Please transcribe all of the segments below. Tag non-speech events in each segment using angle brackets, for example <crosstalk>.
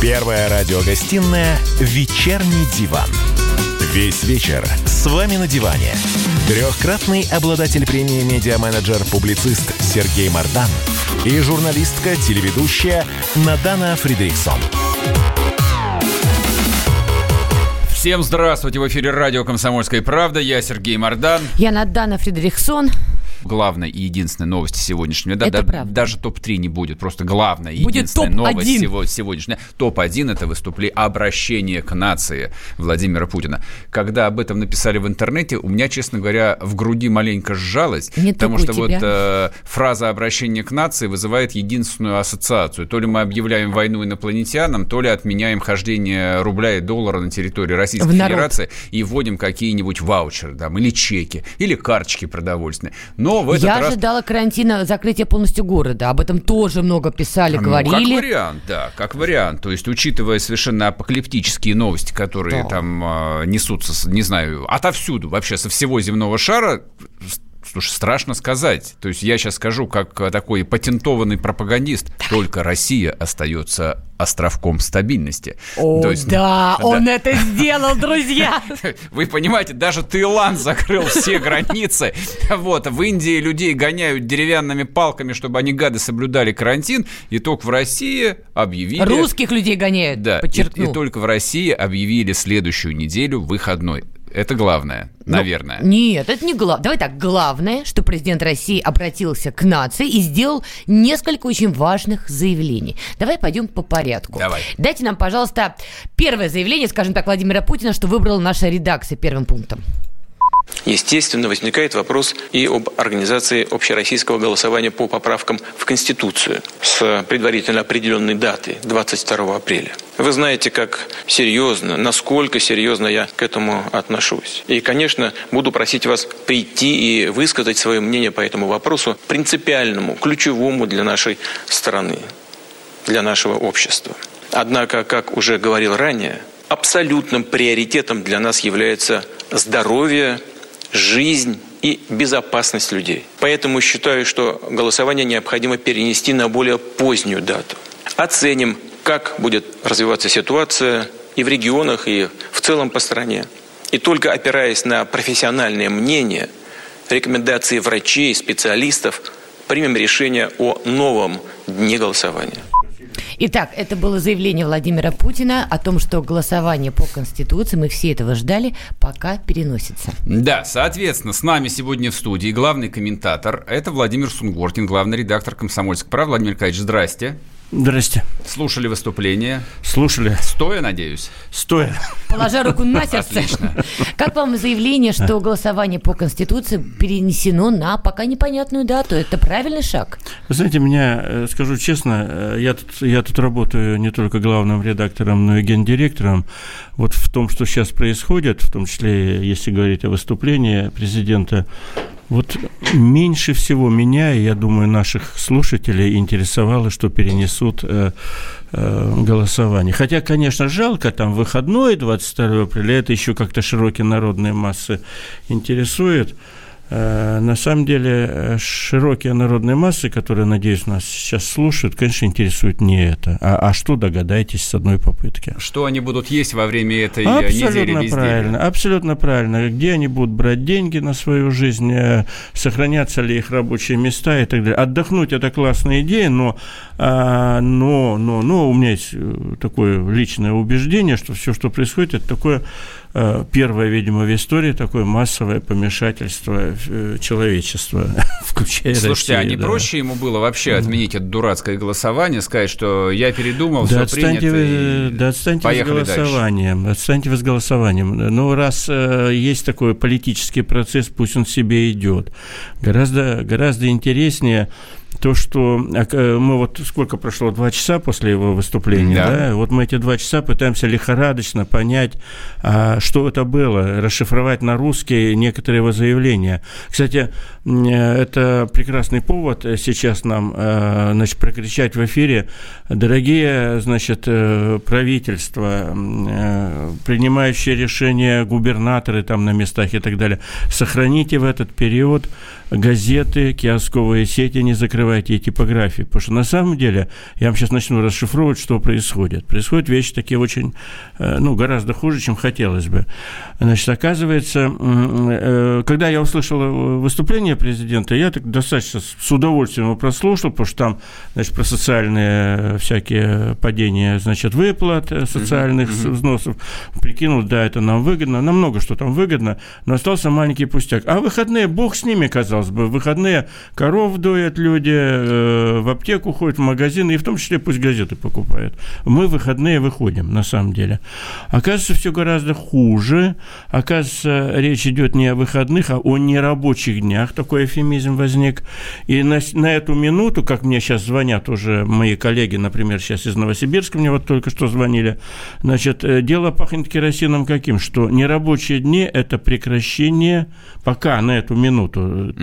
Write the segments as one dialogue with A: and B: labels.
A: Первая радиогостинная «Вечерний диван». Весь вечер с вами на диване. Трехкратный обладатель премии «Медиа-менеджер», публицист Сергей Мардан и журналистка-телеведущая Надана Фридриксон.
B: Всем здравствуйте! В эфире радио «Комсомольская правда». Я Сергей Мордан.
C: Я Надана Фридрихсон
B: главная и единственная новость сегодняшнего дня. Да,
C: правда.
B: Даже топ-3 не будет, просто главная и
C: будет
B: единственная новость
C: один.
B: сего, сегодняшняя. Топ-1 – это выступление, обращение к нации Владимира Путина. Когда об этом написали в интернете, у меня, честно говоря, в груди маленько сжалось,
C: Не
B: потому что
C: тебя.
B: вот э, фраза обращение к нации вызывает единственную ассоциацию. То ли мы объявляем войну инопланетянам, то ли отменяем хождение рубля и доллара на территории Российской
C: В народ.
B: Федерации и вводим какие-нибудь ваучеры там, или чеки, или карточки продовольственные. Но в этот
C: Я
B: раз
C: ожидала карантина, закрытия полностью города. Об этом тоже много писали,
B: Ну,
C: говорили.
B: как вариант, да, как вариант. То есть, учитывая совершенно апокалиптические новости, которые
C: Да.
B: там э, несутся, не знаю, отовсюду, вообще со всего земного шара, слушай, страшно сказать. То есть, я сейчас скажу, как э, такой патентованный пропагандист, только Россия остается островком стабильности.
C: О,
B: То есть,
C: да, <laughs> он это сделал, друзья. <laughs>
B: Вы понимаете, даже Таиланд закрыл все границы. <laughs> Вот, в Индии людей гоняют деревянными палками, чтобы они, гады, соблюдали карантин. И только в России объявили...
C: Русских людей гоняют,
B: Да, и, и только в России объявили следующую неделю выходной. Это главное,
C: Ну,
B: наверное.
C: Нет, это не главное. Давай так, главное, что президент России обратился к нации и сделал несколько очень важных заявлений. Давай пойдем по порядку.
B: Давай.
C: Дайте нам, пожалуйста, первое заявление, скажем так, Владимира Путина, что выбрала наша редакция первым пунктом.
D: Естественно, возникает вопрос и об организации общероссийского голосования по поправкам в Конституцию с предварительно определенной датой 22 апреля. Вы знаете, как серьезно, насколько серьезно я к этому отношусь. И, конечно, буду просить вас прийти и высказать свое мнение по этому вопросу принципиальному, ключевому для нашей страны, для нашего общества. Однако, как уже говорил ранее, абсолютным приоритетом для нас является здоровье, жизнь и безопасность людей. Поэтому считаю, что голосование необходимо перенести на более позднюю дату. Оценим, как будет развиваться ситуация и в регионах, и в целом по стране. И только опираясь на профессиональное мнение, рекомендации врачей, специалистов, примем решение о новом дне голосования.
C: Итак, это было заявление Владимира Путина о том, что голосование по Конституции, мы все этого ждали, пока переносится.
B: Да, соответственно, с нами сегодня в студии главный комментатор. Это Владимир Сунгоркин, главный редактор «Комсомольской правды». Владимир Николаевич, здрасте.
E: Здрасте.
B: Слушали выступление.
E: Слушали.
B: Стоя, надеюсь?
E: Стоя.
C: Положа руку на сердце.
B: Отлично.
C: Как вам заявление, что голосование по Конституции перенесено на пока непонятную дату? Это правильный шаг?
E: Вы знаете, меня, э, скажу честно, э, я тут, я тут работаю не только главным редактором, но и гендиректором. Вот в том, что сейчас происходит, в том числе, если говорить о выступлении президента, вот меньше всего меня, и я думаю, наших слушателей интересовало, что перенесут э, э, голосование. Хотя, конечно, жалко, там выходной 22 апреля, это еще как-то широкие народные массы интересует. Э, На самом деле, э, широкие народные массы, которые, надеюсь, нас сейчас слушают, конечно, интересует не это. А, а что, догадайтесь, с одной попытки.
B: Что они будут есть во время этой э, недели
E: Абсолютно правильно, абсолютно правильно. Где они будут брать деньги на свою жизнь, сохранятся ли их рабочие места и так далее. Отдохнуть – это классная идея, но, а, но, но, но у меня есть такое личное убеждение, что все, что происходит, это такое первое, видимо, в истории такое массовое помешательство э, человечества, <laughs> включая
B: Слушайте, а
E: Россию,
B: не
E: да.
B: проще ему было вообще отменить это дурацкое голосование, сказать, что я передумал,
E: Да
B: все
E: отстаньте,
B: принято,
E: вы,
B: и
E: да отстаньте с
B: поехали дальше.
E: голосованием. Отстаньте вы с голосованием. Ну, раз э, есть такой политический процесс, пусть он себе идет. Гораздо, гораздо интереснее то, что а, к- мы вот сколько прошло, два часа после его выступления,
B: Да.
E: да, вот мы эти два часа пытаемся лихорадочно понять, а, что это было, расшифровать на русский некоторые его заявления. Кстати, э, это прекрасный повод сейчас нам, э, значит, прокричать в эфире, дорогие, значит, э, правительства, принимающие решения губернаторы там на местах и так далее, сохраните в этот период газеты, киосковые сети не закрывайте и типографии. Потому что на самом деле, я вам сейчас начну расшифровывать, что происходит. Происходят вещи такие очень, э, ну, гораздо хуже, чем хотелось бы. Значит, оказывается, э, когда я услышал выступление президента, я так достаточно с удовольствием его прослушал, потому что там, значит, про социальные всякие падения, значит, выплат социальных mm-hmm. взносов, прикинул, да, это нам выгодно, нам много что там выгодно, но остался маленький пустяк. А выходные, бог с ними, казалось бы, в выходные коров доят люди, э, в аптеку ходят, в магазины, и в том числе пусть газеты покупают. Мы в выходные выходим, на самом деле. Оказывается, все гораздо хуже. Оказывается, речь идет не о выходных, а о нерабочих днях. Такой эфемизм возник. И на, на эту минуту, как мне сейчас звонят уже мои коллеги, например, сейчас из Новосибирска, мне вот только что звонили, значит, э, дело пахнет керосином каким? Что нерабочие дни – это прекращение, пока на эту минуту, угу.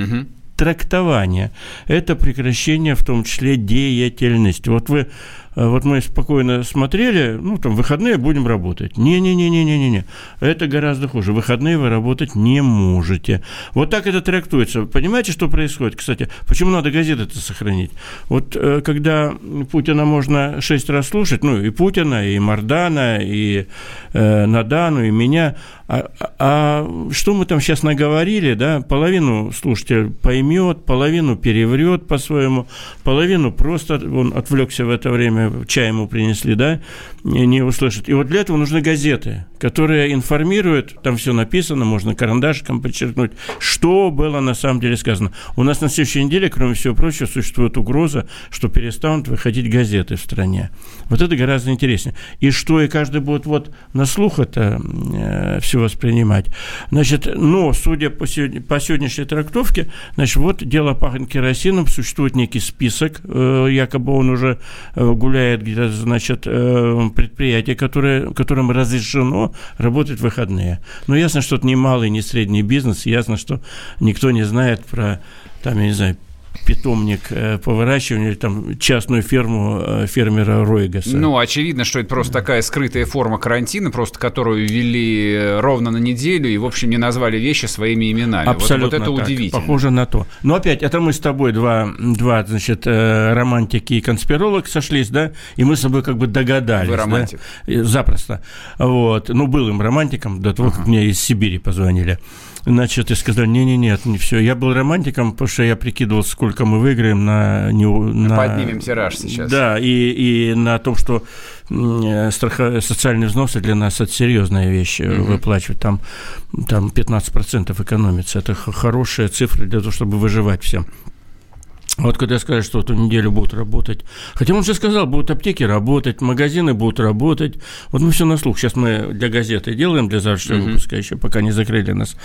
E: Трактование, это прекращение в том числе деятельности. Вот вы вот мы спокойно смотрели, ну, там, выходные будем работать. Не-не-не-не-не-не. Это гораздо хуже. Выходные вы работать не можете. Вот так это трактуется. Понимаете, что происходит? Кстати, почему надо газеты-то сохранить? Вот э, когда Путина можно шесть раз слушать, ну, и Путина, и Мардана, и э, Надану, и меня, а, а, а что мы там сейчас наговорили, да, половину слушатель поймет, половину переврет по-своему, половину просто он отвлекся в это время чай ему принесли, да, не услышат. И вот для этого нужны газеты, которые информируют, там все написано, можно карандашиком подчеркнуть, что было на самом деле сказано. У нас на следующей неделе, кроме всего прочего, существует угроза, что перестанут выходить газеты в стране. Вот это гораздо интереснее. И что, и каждый будет вот на слух это э, все воспринимать. Значит, но, судя по, сегодня, по сегодняшней трактовке, значит, вот дело пахнет керосином, существует некий список, э, якобы он уже э, гуляет где-то, значит, э, предприятие, которое, которым разрешено работать в выходные. Но ясно, что это не малый, не средний бизнес, ясно, что никто не знает про, там, я не знаю, питомник э, по выращиванию, или там частную ферму э, фермера Ройгаса.
B: Ну, очевидно, что это просто такая скрытая форма карантина, просто которую ввели э, ровно на неделю и, в общем, не назвали вещи своими именами.
E: Абсолютно
B: вот, вот это
E: так.
B: удивительно.
E: Похоже на то. Но опять, это мы с тобой два, два значит, романтики и конспиролог сошлись, да, и мы с тобой как бы догадались. Вы
B: романтик.
E: Да? Запросто. Вот. Ну, был им романтиком до того, ага. как мне из Сибири позвонили. Значит, и сказали, не-не-нет, не все. Я был романтиком, потому что я прикидывал, сколько мы выиграем на... Не,
B: на Поднимем тираж сейчас.
E: Да, и, и на том, что страхо... социальные взносы для нас это серьезная вещь угу. выплачивать. Там, там 15% экономится. Это хорошая цифра для того, чтобы выживать всем. Вот когда скажут, что эту неделю будут работать. Хотя он же сказал, будут аптеки работать, магазины будут работать. Вот мы все на слух. Сейчас мы для газеты делаем, для завтрашнего uh-huh. выпуска, еще пока не закрыли нас.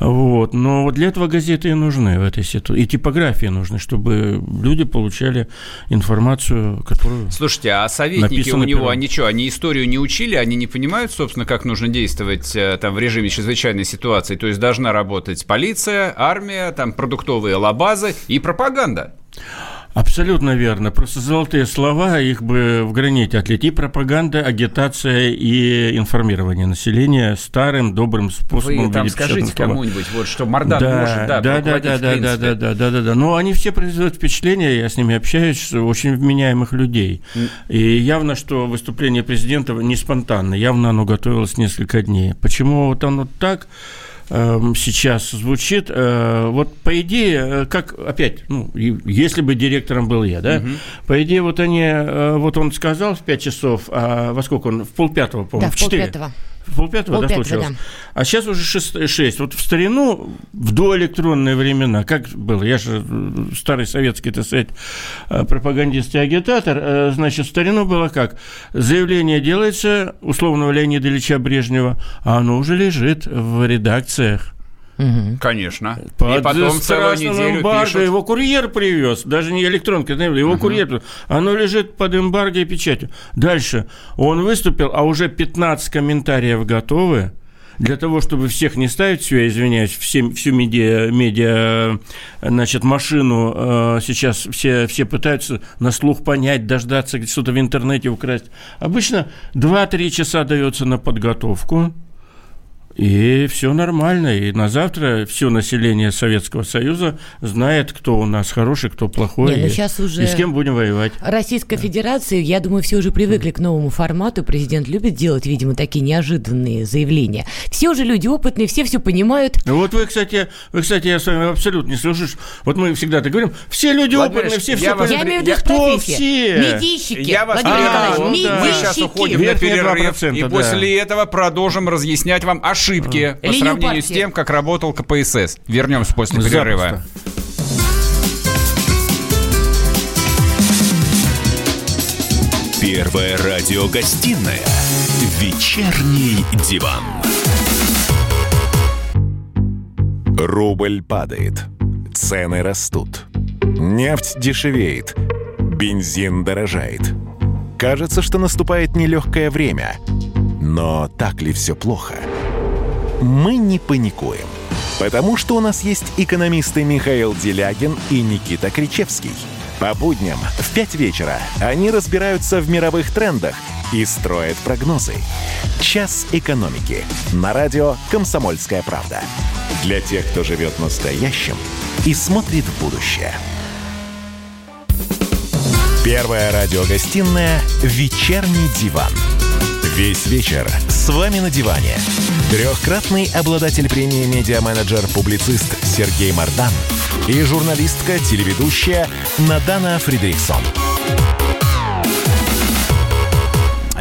E: Вот. Но вот для этого газеты и нужны в этой ситуации. И типографии нужны, чтобы люди получали информацию, которую
B: Слушайте, а советники у него, пером. они что, они историю не учили, они не понимают, собственно, как нужно действовать э, там в режиме чрезвычайной ситуации? То есть должна работать полиция, армия, там продуктовые лабазы и пропаганда.
E: Абсолютно верно. Просто золотые слова, их бы в граните отлить. И пропаганда, агитация и информирование населения старым, добрым способом.
B: Вы там скажите кому-нибудь, вот, что Мардан да, может, да,
E: да, да, да, да, да, да, да, да, да, да. Но они все производят впечатление, я с ними общаюсь, очень вменяемых людей. Mm. И явно, что выступление президента не спонтанно, явно оно готовилось несколько дней. Почему вот оно так? Эм, сейчас звучит. Э, вот по идее, э, как опять, ну, если бы директором был я, да, угу. по идее, вот они, э, вот он сказал в 5 часов, а во сколько он? В полпятого, по-моему, да, в 4. Полпятого. В полпятого, Пол да, случилось? Да. А сейчас уже 6, 6. Вот в старину, в доэлектронные времена, как было, я же старый советский, так сказать, пропагандист и агитатор, значит, в старину было как? Заявление делается условного Леонида Ильича Брежнева, а оно уже лежит в редакциях.
B: Угу. Конечно.
E: Под и потом целую неделю эмбарго пишут. его курьер привез, даже не электронка, его угу. курьер, оно лежит под эмбарго и печатью. Дальше он выступил, а уже 15 комментариев готовы. Для того, чтобы всех не ставить, все, я извиняюсь, все, всю медиа, медиа значит, машину э, сейчас все, все пытаются на слух понять, дождаться, что-то в интернете украсть. Обычно 2-3 часа дается на подготовку, И все нормально. И на завтра все население Советского Союза знает, кто у нас хороший, кто плохой.
C: Не, ну
E: и,
C: сейчас уже
E: и с кем будем воевать.
C: Российская Федерация, я думаю, все уже привыкли к новому формату. Президент любит делать, видимо, такие неожиданные заявления. Все уже люди опытные, все все понимают.
E: Ну Вот вы, кстати, вы, кстати, я с вами абсолютно не слышу. Вот мы всегда так говорим, все люди
B: Владимир
E: опытные, все
B: я
E: все
B: вас-
C: Я имею в виду
E: Кто все?
C: Медийщики.
B: Я вас
C: Владимир
E: А,
C: Николаевич,
E: ну да.
B: Мы сейчас
C: медийщики.
B: уходим на
E: Верхние
B: перерыв,
E: 2%,
B: и
E: да.
B: после этого продолжим разъяснять вам ошибки по
C: Линию
B: сравнению с
C: партии.
B: тем, как работал КПСС. Вернемся после перерыва.
E: Запросто.
A: Первая радиогостинная «Вечерний диван». Рубль падает, цены растут, нефть дешевеет, бензин дорожает. Кажется, что наступает нелегкое время. Но так ли все плохо? Мы не паникуем, потому что у нас есть экономисты Михаил Делягин и Никита Кричевский. По будням в 5 вечера они разбираются в мировых трендах и строят прогнозы. «Час экономики» на радио «Комсомольская правда». Для тех, кто живет настоящим и смотрит в будущее. Первая радиогостинная «Вечерний диван». Весь вечер с вами на диване. Трехкратный обладатель премии «Медиа-менеджер-публицист» Сергей Мардан и журналистка-телеведущая Надана Фридриксон.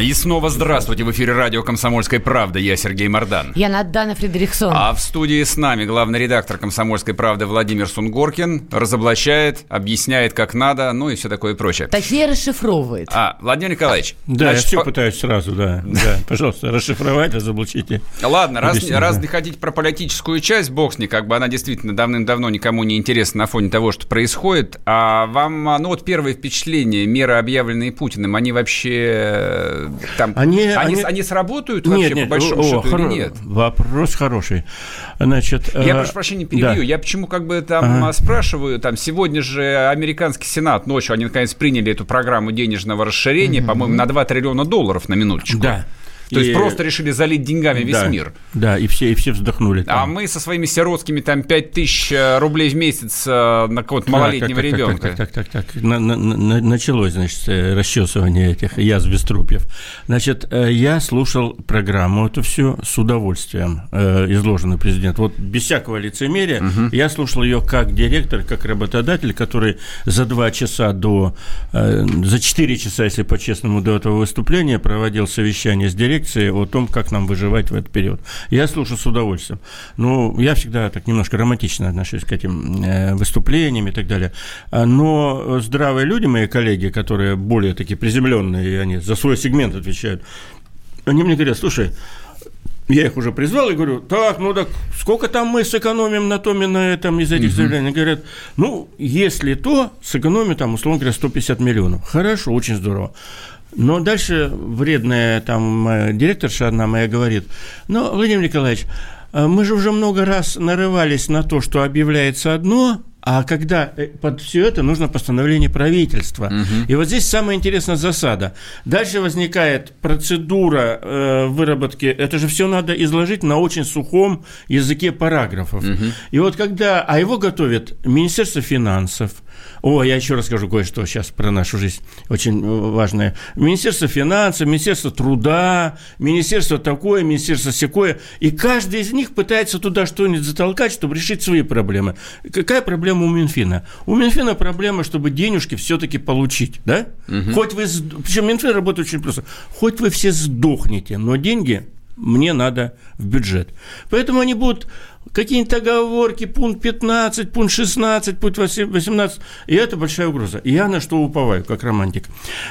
B: И снова здравствуйте. В эфире радио «Комсомольская правда». Я Сергей Мордан.
C: Я Надана Фредериксон.
B: А в студии с нами главный редактор «Комсомольской правды» Владимир Сунгоркин разоблачает, объясняет, как надо, ну и все такое прочее.
C: Точнее, расшифровывает.
B: А, Владимир Николаевич.
E: Да,
B: значит,
E: я все
B: по-
E: пытаюсь сразу, да. <laughs> Да, пожалуйста, расшифровать, разоблачите.
B: Ладно, раз, раз не хотите про политическую часть, бог с ней, как бы она действительно давным-давно никому не интересна на фоне того, что происходит. А вам, а, ну вот первые впечатления, меры, объявленные Путиным, они вообще э, там...
E: Они-
B: они,
E: они-
B: они сработают вообще, по большому
E: о,
B: счету,
E: хоро-
B: или нет?
E: Вопрос хороший. Значит,
B: Я
E: э,
B: прошу прощения, перебью.
E: да.
B: Я почему как бы там
E: Ага.
B: а, спрашиваю, там сегодня же американский сенат ночью, они наконец приняли эту программу денежного расширения, по-моему, на 2 триллиона долларов на минуточку.
E: Да.
B: То есть
E: И-
B: просто решили залить деньгами весь
E: да,
B: мир.
E: Да, и все, и все вздохнули.
B: А
E: там.
B: мы со своими сиротскими там 5 тысяч э, рублей в месяц э, на какого-то малолетнего
E: Так, так, так,
B: ребенка.
E: Так, так, так, так. На- на- на- началось, значит, э, расчесывание этих язв без трупьев. Значит, я слушал программу эту всю с удовольствием, изложенный президент. Вот без всякого лицемерия я слушал ее как директор, как работодатель, который за два часа до, за четыре часа, если по-честному, до этого выступления проводил совещание с дирекцией о том, как нам выживать в этот период. Я слушал с удовольствием. Ну, я всегда так немножко романтично отношусь к этим э, выступлениям и так далее. А, Но здравые люди, мои коллеги, которые более такие приземленные, и они за свой сегмент отвечают, они мне говорят, слушай, я их уже призвал и говорю, так, ну так сколько там мы сэкономим на том и на этом из этих заявлений? Они говорят, ну, если то, сэкономим там, условно говоря, 150 миллионов. Хорошо, очень здорово. Но дальше вредная там э, директорша одна моя говорит, ну, Владимир Николаевич, а мы же уже много раз нарывались на то, что объявляется одно, а когда э, под все это нужно постановление правительства. И вот здесь самая интересная засада. Дальше возникает процедура э, выработки. Это же все надо изложить на очень сухом языке параграфов. И вот когда... А его готовит Министерство финансов. О, я еще расскажу кое-что сейчас про нашу жизнь, очень э, важное. Министерство финансов, Министерство труда, Министерство такое, Министерство секое. И каждый из них пытается туда что-нибудь затолкать, чтобы решить свои проблемы. Какая проблема у Минфина? У Минфина проблема, чтобы денежки все-таки получить, да? Хоть вы... Причем Минфин работает очень просто. Хоть вы все сдохнете, но деньги мне надо в бюджет. Поэтому они будут какие-нибудь оговорки, пункт 15, пункт 16, пункт 18, и это большая угроза. И я на что уповаю, как романтик,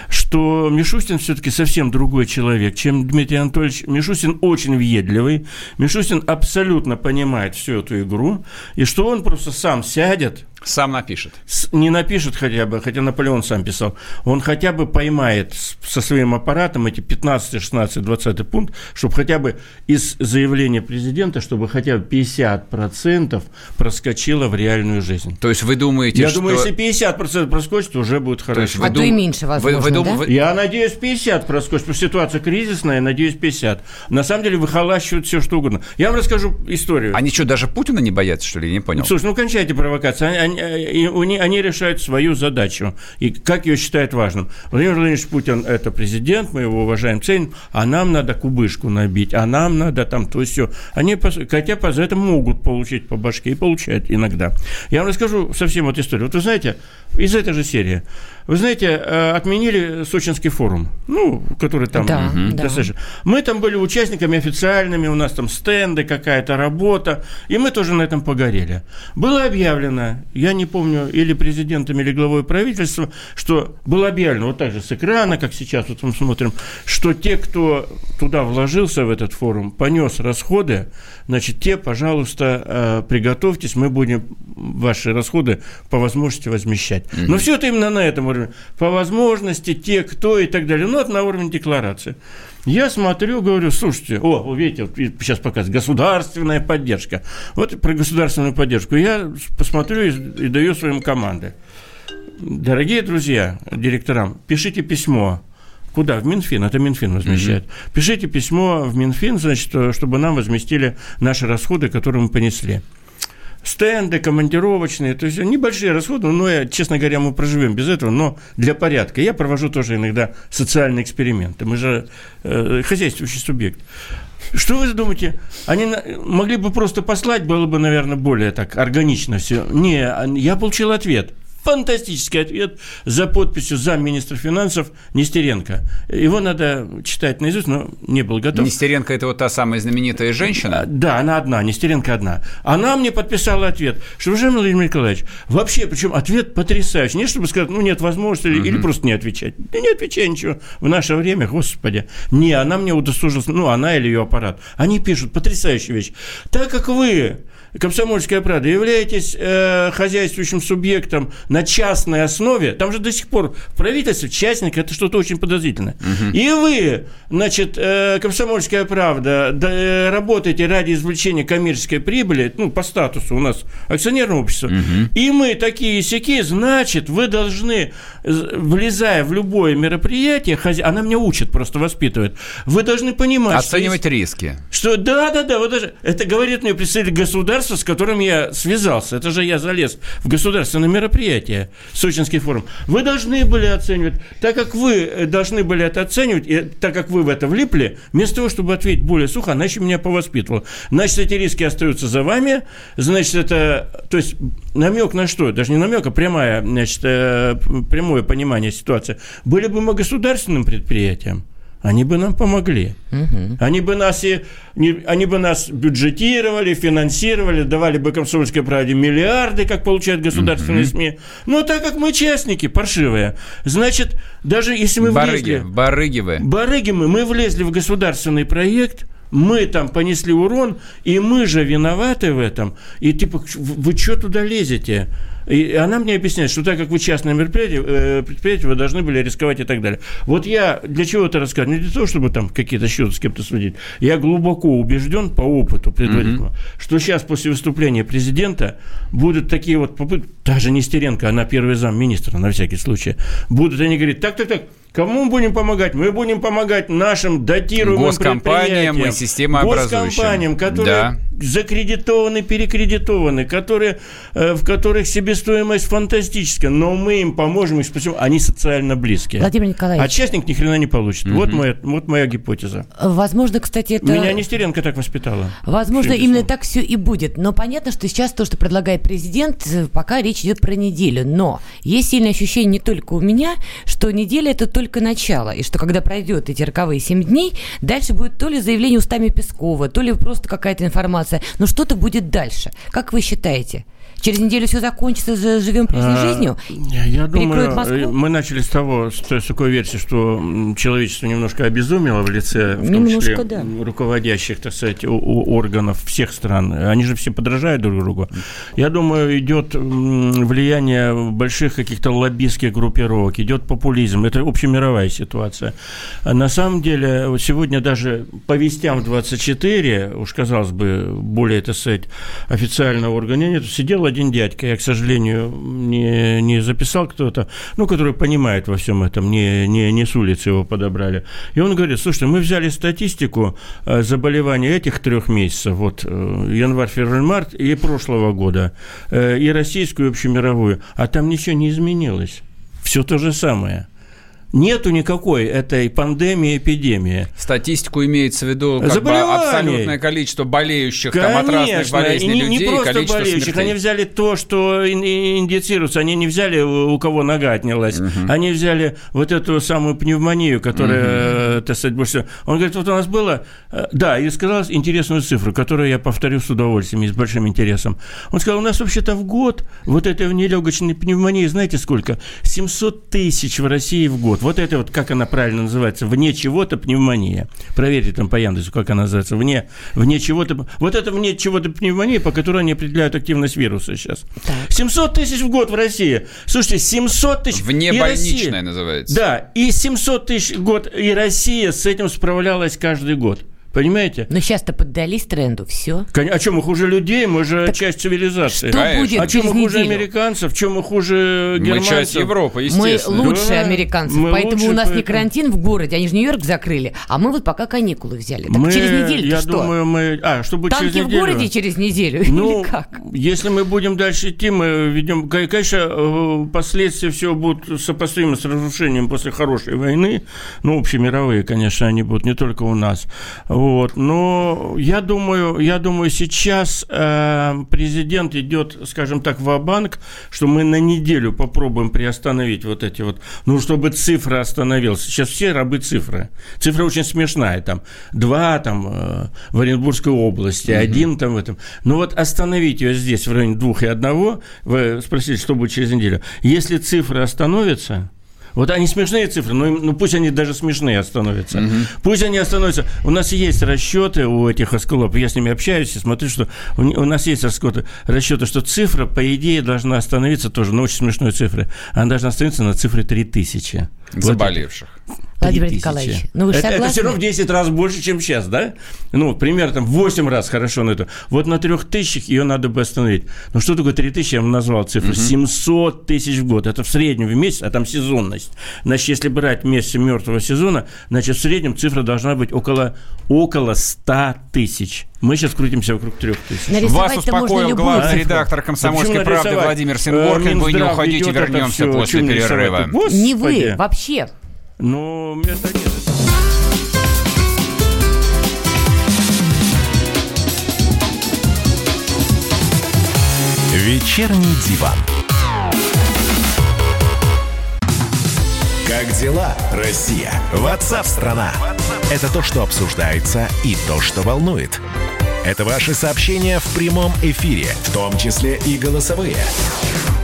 E: что Мишустин все-таки совсем другой человек, чем Дмитрий Анатольевич. Мишустин очень въедливый, Мишустин абсолютно понимает всю эту игру, и что он просто сам сядет,
B: Сам напишет.
E: не напишет хотя бы, хотя Наполеон сам писал, он хотя бы поймает со своим аппаратом эти 15, 16, 20 пункт, чтобы хотя бы из заявления президента, чтобы хотя бы 50 50% проскочило в реальную жизнь.
B: То есть вы думаете,
E: Я
B: что...
E: думаю, если 50% проскочит, уже будет хорошо.
B: есть вы
C: А то
B: дум-
C: и меньше,
B: вы-
C: возможно,
B: вы дум-
C: да?
B: вы-
E: Я надеюсь, 50 проскочит, потому что ситуация кризисная, надеюсь, 50. На самом деле выхолащивают все, что угодно. Я вам расскажу историю.
B: Они что, даже Путина не боятся, что ли? Я не понял.
E: Слушай, ну кончайте провокации. Они, они- и у них- они решают свою задачу. И как ее считают важным. Владимир Владимирович Путин – это президент, мы его уважаем, ценим, а нам надо кубышку набить, а нам надо там то все. Они, хотя по- за это могут получить по башке и получают иногда. Я вам расскажу совсем вот историю. Вот вы знаете, из этой же серии. Вы знаете, э, отменили Сочинский форум, ну, который там
C: Да,
E: Мгм.
C: да.
E: достаточно. Мы там были участниками официальными, у нас там стенды, какая-то работа, и мы тоже на этом погорели. Было объявлено, я не помню, или президентом, или главой правительства, что было объявлено, вот так же с экрана, как сейчас вот мы смотрим, что те, кто туда вложился в этот форум, понес расходы, значит, те, пожалуйста, э, приготовьтесь, мы будем ваши расходы по возможности возмещать. Но все это именно на этом уровне. По возможности, те, кто и так далее. Ну, это на уровне декларации. Я смотрю, говорю, слушайте, о, вы видите, вот сейчас показывает государственная поддержка. Вот про государственную поддержку. Я посмотрю и, и даю своим команды. Дорогие друзья, директорам, пишите письмо. Куда? В Минфин. Это Минфин возмещает. Пишите письмо в Минфин, значит, чтобы нам возместили наши расходы, которые мы понесли стенды, командировочные, то есть небольшие расходы, но, я, честно говоря, мы проживем без этого, но для порядка. Я провожу тоже иногда социальные эксперименты. Мы же э, хозяйствующий субъект. Что вы думаете? Они могли бы просто послать, было бы, наверное, более так органично все. Не, я получил ответ. Фантастический ответ за подписью замминистра финансов Нестеренко. Его надо читать наизусть, но не был готов.
B: Нестеренко – это вот та самая знаменитая
E: А,
B: женщина?
E: Да, она одна, Нестеренко одна. Она мне подписала ответ, что, уважаемый Владимир Николаевич, вообще, причем ответ потрясающий. Не чтобы сказать, ну, нет возможности или, или просто не отвечать. Да не отвечай ничего. В наше время, господи. Не, она мне удосужилась, ну, она или ее аппарат. Они пишут потрясающую вещь. Так как вы Комсомольская правда, являетесь э, хозяйствующим субъектом на частной основе, там же до сих пор в правительстве частник это что-то очень подозрительное. И вы, значит, э, Комсомольская правда, да, э, работаете ради извлечения коммерческой прибыли, ну, по статусу у нас акционерное общество, и мы такие сяки, значит, вы должны, влезая в любое мероприятие, хозя... она меня учит, просто воспитывает, вы должны понимать, что
B: Оценивать риски.
E: что да, да, да, вот даже это говорит мне представитель государства, с которым я связался. Это же я залез в государственное мероприятие, Сочинский форум. Вы должны были оценивать, так как вы э, должны были это оценивать, и так как вы в это влипли, вместо того, чтобы ответить более сухо, она еще меня повоспитывала. Значит, эти риски остаются за вами, значит, это, то есть намек на что? Даже не намек, а прямая, значит, э, прямое понимание ситуации. Были бы мы государственным предприятием, они бы нам помогли. Они бы нас и не- они бы нас бюджетировали, финансировали, давали бы комсомольской правде миллиарды, как получают государственные СМИ. Но так как мы частники, паршивые, значит, даже если мы
B: Барыги,
E: влезли...
B: барыги вы.
E: Барыги мы, мы влезли в государственный проект, мы там понесли урон, и мы же виноваты в этом. И типа, вы что туда лезете? И она мне объясняет, что так как вы частное мероприятие, э, предприятие, вы должны были рисковать и так далее. Вот я для чего это рассказываю? Не для того, чтобы там какие-то счеты с кем-то сводить. Я глубоко убежден по опыту предварительному, что сейчас после выступления президента будут такие вот попытки, даже Нестеренко, она первый зам министра на всякий случай, будут они говорить, так, так, так, Кому мы будем помогать? Мы будем помогать нашим датируемым
B: Госкомпаниям и
E: предприятиям,
B: системообразующим.
E: Госкомпаниям, которые
B: Да.
E: закредитованы, перекредитованы, которые, э, в которых себестоимость фантастическая, но мы им поможем, их спасем, они социально близкие.
C: Владимир
E: А
C: Николаевич,
E: частник ни хрена не получит. Вот, моя, вот моя гипотеза.
C: возможно, кстати, это...
E: Меня Нестеренко так воспитала.
C: Возможно, именно так все и будет. Но понятно, что сейчас то, что предлагает президент, э, пока речь идет про неделю. Но есть сильное ощущение не только у меня, что неделя это только начало. И что когда пройдет эти роковые 7 дней, дальше будет то ли заявление устами Пескова, то ли просто какая-то информация. Но что-то будет дальше. Как вы считаете? Через неделю все закончится, живем прежней а, жизнью?
E: Я думаю, э, мы начали с того, с такой версии, что человечество немножко обезумело в лице, в том немножко, числе да. руководящих, так сказать, органов всех стран. Они же все подражают друг другу. Я думаю, идет влияние больших каких-то лоббистских группировок, идет популизм. Это общемировая ситуация. На самом деле, сегодня даже по вестям 24, уж казалось бы, более, так сказать, официального органа нет, сидел один дядька, я, к сожалению, не, не записал кто-то, ну, который понимает во всем этом, не, не, не с улицы его подобрали. И он говорит, слушайте, мы взяли статистику э, заболеваний этих трех месяцев, вот э, январь, февраль, март и прошлого года, э, и российскую, и общемировую, а там ничего не изменилось. Все то же самое – Нету никакой этой пандемии, эпидемии.
B: Статистику имеется в виду как бы абсолютное количество болеющих Конечно, там, от разных болезней
E: не,
B: людей.
E: Не просто болеющих, смертей. они взяли то, что индицируется, они не взяли, у кого нога отнялась, угу. они взяли вот эту самую пневмонию, которая, угу. так сказать, больше... Он говорит, вот у нас было... Э, да, и сказал интересную цифру, которую я повторю с удовольствием и с большим интересом. Он сказал, у нас вообще-то в год вот этой нелегочной пневмонии, знаете сколько? 700 тысяч в России в год. Вот это вот, как она правильно называется, вне чего-то пневмония. Проверьте там по Яндексу, как она называется, вне, вне чего-то. Вот это вне чего-то пневмония, по которой они определяют активность вируса сейчас. Так. 700 тысяч в год в России. Слушайте, 700 тысяч.
B: Вне больничная называется.
E: Да, и 700 тысяч в год. И Россия с этим справлялась каждый год. Понимаете?
C: Но сейчас-то поддались тренду, все.
E: А чем мы хуже людей? Мы же так часть цивилизации.
C: Что будет
E: а чем мы хуже неделю? американцев? Чем мы хуже германцев?
B: Мы часть Европы, естественно.
C: Мы лучше да, американцев, мы поэтому лучше, у нас поэтому... не карантин в городе, они же Нью-Йорк закрыли, а мы вот пока каникулы взяли. Так мы, через неделю
E: Я
C: что?
E: думаю, мы... А, что будет
C: Танки
E: через неделю?
C: в городе через неделю
E: ну,
C: или как?
E: если мы будем дальше идти, мы ведем... Конечно, э, последствия всего будут сопоставимы с разрушением после хорошей войны, ну, общемировые, конечно, они будут не только у нас. Вот, но я думаю, я думаю, сейчас э, президент идет, скажем так, в банк что мы на неделю попробуем приостановить вот эти вот, ну, чтобы цифра остановилась. Сейчас все рабы цифры. Цифра очень смешная, там, два там э, в Оренбургской области, угу. один там в этом. Ну, вот остановить ее здесь в районе двух и одного, вы спросили, что будет через неделю. Если цифра остановится, вот они смешные цифры, но ну пусть они даже смешные становятся. Угу. Пусть они остановятся. У нас есть расчеты у этих осколов, я с ними общаюсь и смотрю, что у, у нас есть расчеты, расчеты, что цифра, по идее, должна остановиться тоже, но очень смешной цифры. Она должна остановиться на цифре 3000.
B: Заболевших.
C: Вот Владимир Николаевич, ну вы
E: это, это все равно в 10 раз больше, чем сейчас, да? Ну, примерно там 8 раз хорошо на это. Вот на 3 тысячах ее надо бы остановить. Ну, что такое 3 тысячи? Я вам назвал цифру. Угу. 700 тысяч в год. Это в среднем в месяц, а там сезонность. Значит, если брать месяц мертвого сезона, значит, в среднем цифра должна быть около, около 100 тысяч. Мы сейчас крутимся вокруг трех тысяч.
B: Вас успокоил главный редактор «Комсомольской правды» Владимир Сингоркин. Вы не уходите, вернемся после перерыва.
C: Не вы, вообще.
E: Ну, места нет.
A: Вечерний диван. Как дела, Россия? Ватсап-страна! Это то, что обсуждается и то, что волнует. Это ваши сообщения в прямом эфире, в том числе и голосовые.